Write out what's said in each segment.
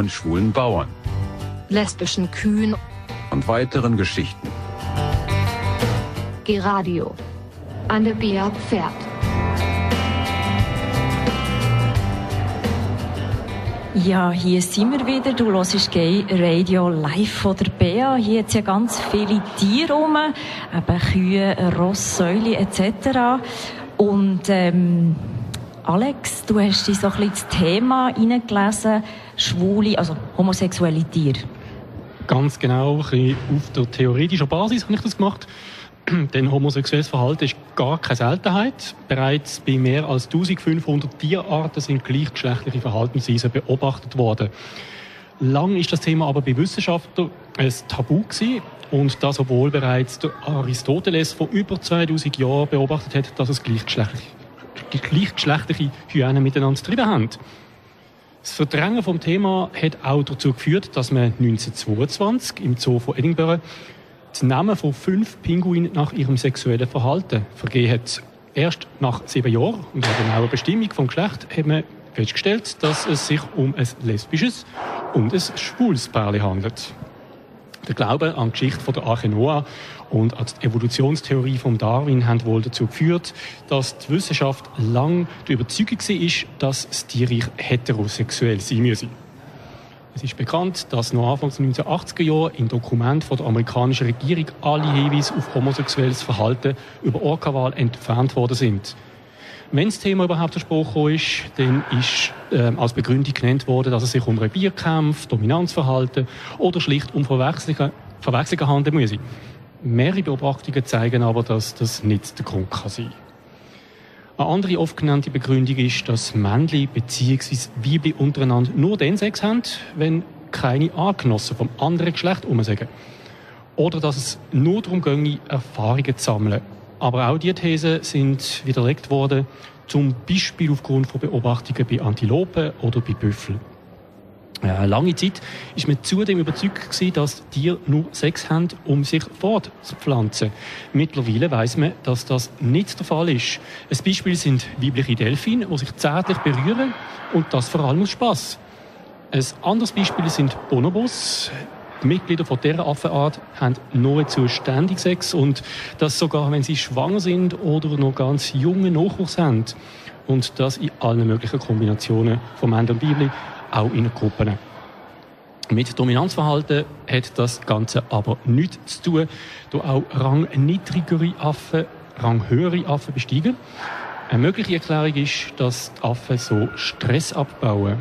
von schwulen Bauern, lesbischen Kühen und weiteren Geschichten. G-Radio. Anne Bea Pferd. Ja, hier sind wir wieder. Du hörst Gay Radio live von der Bea. Hier hat ja ganz viele Tiere rum, eben Kühe, Ross, Säule etc. Und ähm, Alex, du hast dich so ein bisschen ins Thema hineingelesen, schwule, also homosexuelle Tiere. Ganz genau, ein auf der theoretischen Basis habe ich das gemacht. Denn homosexuelles Verhalten ist gar keine Seltenheit. Bereits bei mehr als 1500 Tierarten sind gleichgeschlechtliche Verhaltensweisen beobachtet worden. Lang ist das Thema aber bei Wissenschaftlern ein Tabu gewesen. Und das, obwohl bereits der Aristoteles vor über 2000 Jahren beobachtet hat, dass es gleichgeschlechtliche, gleichgeschlechtliche Hyänen miteinander getrieben haben. Das Verdrängen vom Thema hat auch dazu geführt, dass man 1922 im Zoo von Edinburgh die Namen von fünf Pinguinen nach ihrem sexuellen Verhalten vergeben hat. Erst nach sieben Jahren und einer genauen Bestimmung vom Geschlecht hat man festgestellt, dass es sich um ein lesbisches und ein schwules Pärchen handelt. Der Glaube an die Geschichte der Arche Noah und an die Evolutionstheorie von Darwin haben wohl dazu geführt, dass die Wissenschaft lang die Überzeugung war, dass das Tierreich heterosexuell sein müsse. Es ist bekannt, dass noch Anfang der 1980er Jahre in Dokumenten der amerikanischen Regierung alle Hinweise auf homosexuelles Verhalten über Orca-Wahl entfernt worden sind. Wenn das Thema überhaupt besprochen ist, dann ist äh, als Begründung genannt worden, dass es sich um Revierkämpfe, Dominanzverhalten oder schlicht um Verwechslungen, handeln muss. Mehrere Beobachtungen zeigen aber, dass das nicht der Grund kann sein Eine andere oft genannte Begründung ist, dass Männchen bzw. Weibchen untereinander nur den Sex haben, wenn keine Angenossen vom anderen Geschlecht umsagen. Oder dass es nur darum ginge, Erfahrungen zu sammeln aber auch diese Thesen sind widerlegt worden, zum Beispiel aufgrund von Beobachtungen bei Antilopen oder bei Büffeln. Lange Zeit ist man zudem überzeugt gewesen, dass Tiere nur Sex haben, um sich fortzupflanzen. Mittlerweile weiß man, dass das nicht der Fall ist. Ein Beispiel sind weibliche Delfine, die sich zärtlich berühren und das vor allem aus Spass. Ein anderes Beispiel sind Bonobos. Die Mitglieder von dieser Affenart haben nahezu ständig Sex und das sogar, wenn sie schwanger sind oder noch ganz junge Nachwuchs haben. Und das in allen möglichen Kombinationen von Männern und Weibchen, auch in Gruppen. Mit Dominanzverhalten hat das Ganze aber nichts zu tun, da auch rangniedrigere Affen ranghöhere Affen besteigen. Eine mögliche Erklärung ist, dass die Affen so Stress abbauen.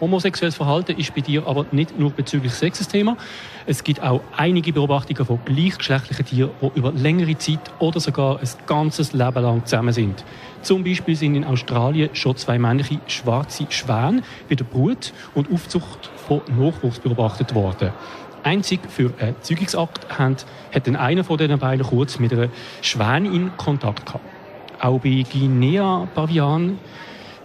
Homosexuelles Verhalten ist bei dir aber nicht nur bezüglich Sex Thema. Es gibt auch einige Beobachtungen von gleichgeschlechtlichen Tieren, die über längere Zeit oder sogar ein ganzes Leben lang zusammen sind. Zum Beispiel sind in Australien schon zwei männliche schwarze Schwäne bei der Brut und Aufzucht von Nachwuchs beobachtet worden. Einzig für einen Zeugungsakt hat dann einer von diesen beiden kurz mit einer Schwäne in Kontakt gehabt. Auch bei Guinea-Pavian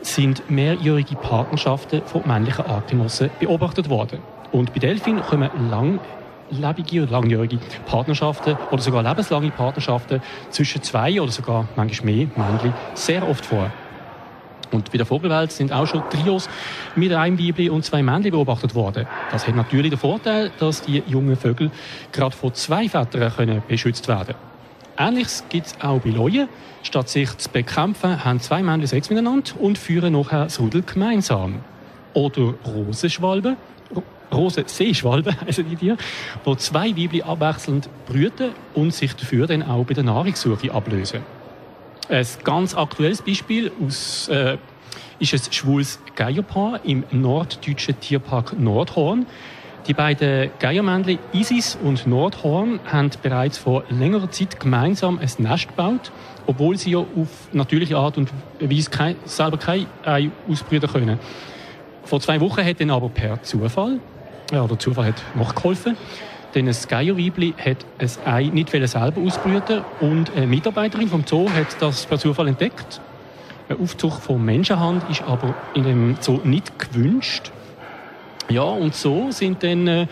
sind mehrjährige Partnerschaften von männlichen Artgenossen beobachtet worden. Und bei Delfinen kommen langlebige oder langjährige Partnerschaften oder sogar lebenslange Partnerschaften zwischen zwei oder sogar manchmal mehr Männchen sehr oft vor. Und bei der Vogelwelt sind auch schon Trios mit einem Weibli und zwei Männchen beobachtet worden. Das hat natürlich den Vorteil, dass die jungen Vögel gerade von zwei Vätern können beschützt werden können. Ähnliches gibt es auch bei Leuen. Statt sich zu bekämpfen, haben zwei Männchen Sex miteinander und führen nachher das Rudel gemeinsam. Oder Rosenschwalben, Rosenseeschwalben heißen die Tiere, wo zwei Weibchen abwechselnd brüten und sich dafür dann auch bei der Nahrungssuche ablösen. Ein ganz aktuelles Beispiel aus, äh, ist ein schwules Geierpaar im norddeutschen Tierpark Nordhorn. Die beiden Geiermännchen Isis und Nordhorn haben bereits vor längerer Zeit gemeinsam ein Nest gebaut, obwohl sie ja auf natürliche Art und Weise kein, selber kein Ei ausbrüten können. Vor zwei Wochen hat dann aber per Zufall, ja, oder Zufall hat nachgeholfen, denn ein Geierweibli hat ein Ei nicht selber ausbrüten und eine Mitarbeiterin vom Zoo hat das per Zufall entdeckt. Ein Aufzug von Menschenhand ist aber in dem Zoo nicht gewünscht. Ja, und so sind dann äh,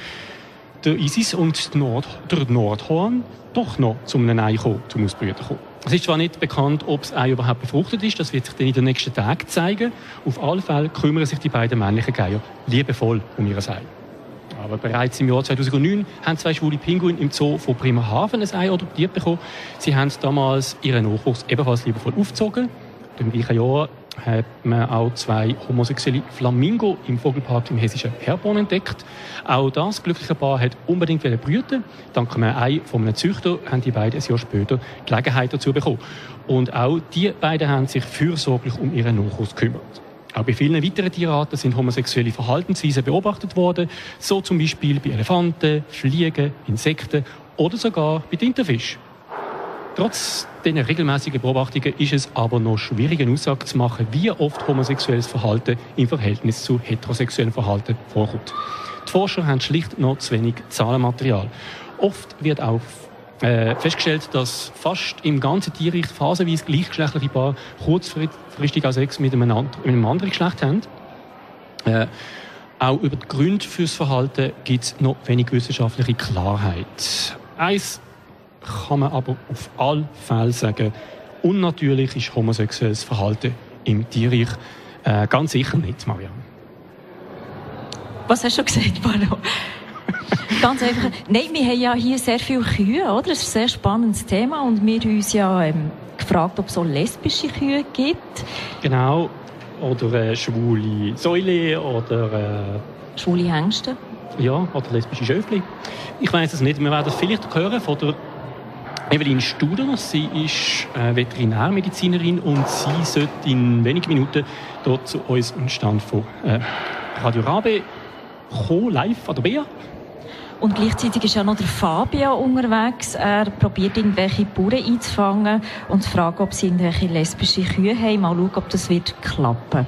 der ISIS und Nord, der Nordhorn doch noch zum einem Ei gekommen, zum Ausbrüten gekommen. Es ist zwar nicht bekannt, ob das Ei überhaupt befruchtet ist, das wird sich dann in den nächsten Tagen zeigen. Auf alle Fälle kümmern sich die beiden männlichen Geier liebevoll um ihr Ei. Aber bereits im Jahr 2009 haben zwei schwule Pinguine im Zoo von Bremerhaven ein Ei adoptiert bekommen. Sie haben damals ihren Nachwuchs ebenfalls liebevoll aufgezogen. Im gleichen Jahr hat man auch zwei homosexuelle Flamingo im Vogelpark im hessischen Herborn entdeckt. Auch das glückliche Paar hat unbedingt brüten Dank einem Ei von einem Züchter haben die beiden ein Jahr später Gelegenheit dazu bekommen. Und auch die beiden haben sich fürsorglich um ihren Nachwuchs gekümmert. Auch bei vielen weiteren Tierarten sind homosexuelle Verhaltensweisen beobachtet worden, so zum Beispiel bei Elefanten, Fliegen, Insekten oder sogar bei Tintenfischen. Trotz dieser regelmäßigen Beobachtungen ist es aber noch schwierig, eine Aussage zu machen, wie oft homosexuelles Verhalten im Verhältnis zu heterosexuellem Verhalten vorkommt. Die Forscher haben schlicht noch zu wenig Zahlenmaterial. Oft wird auch äh, festgestellt, dass fast im ganzen Tierreich phasenweise gleichgeschlechtliche Paare kurzfristig auch Sex mit einem, anderen Geschlecht haben. Äh, auch über die Gründe fürs Verhalten gibt es noch wenig wissenschaftliche Klarheit. Eins kann man aber auf alle Fälle sagen, unnatürlich ist homosexuelles Verhalten im Tierreich äh, ganz sicher nicht, Marianne. Was hast du gesagt, Paro? ganz einfach. Nein, wir haben ja hier sehr viele Kühe, oder? Das ist ein sehr spannendes Thema und wir haben uns ja ähm, gefragt, ob es so lesbische Kühe gibt. Genau. Oder äh, schwule Säule oder... Äh, schwule Hengste. Ja, oder lesbische Schöfli. Ich weiß es nicht. Wir werden es vielleicht hören von der Evelyn Studer. Sie ist äh, Veterinärmedizinerin und sie sollte in wenigen Minuten dort zu uns im Stand von äh, Radio Rabe kommen, live an der BEA. Und gleichzeitig ist ja noch der Fabio unterwegs. Er probiert irgendwelche Bauern einzufangen und zu fragen, ob sie irgendwelche lesbische Kühe haben. Mal schauen, ob das wird klappen.